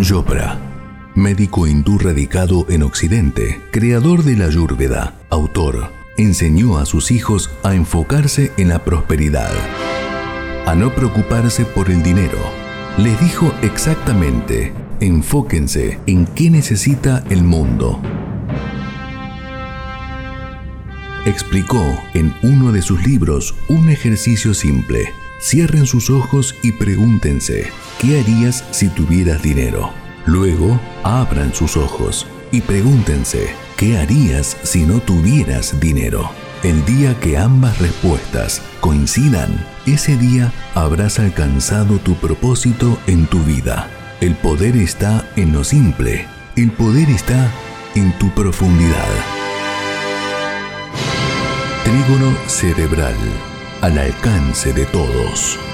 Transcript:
Chopra, médico hindú radicado en Occidente, creador de la Ayurveda, autor, enseñó a sus hijos a enfocarse en la prosperidad, a no preocuparse por el dinero. Les dijo exactamente, enfóquense en qué necesita el mundo. Explicó en uno de sus libros un ejercicio simple. Cierren sus ojos y pregúntense, ¿qué harías si tuvieras dinero? Luego, abran sus ojos y pregúntense, ¿qué harías si no tuvieras dinero? El día que ambas respuestas coincidan, ese día habrás alcanzado tu propósito en tu vida. El poder está en lo simple, el poder está en tu profundidad. Trígono cerebral, al alcance de todos.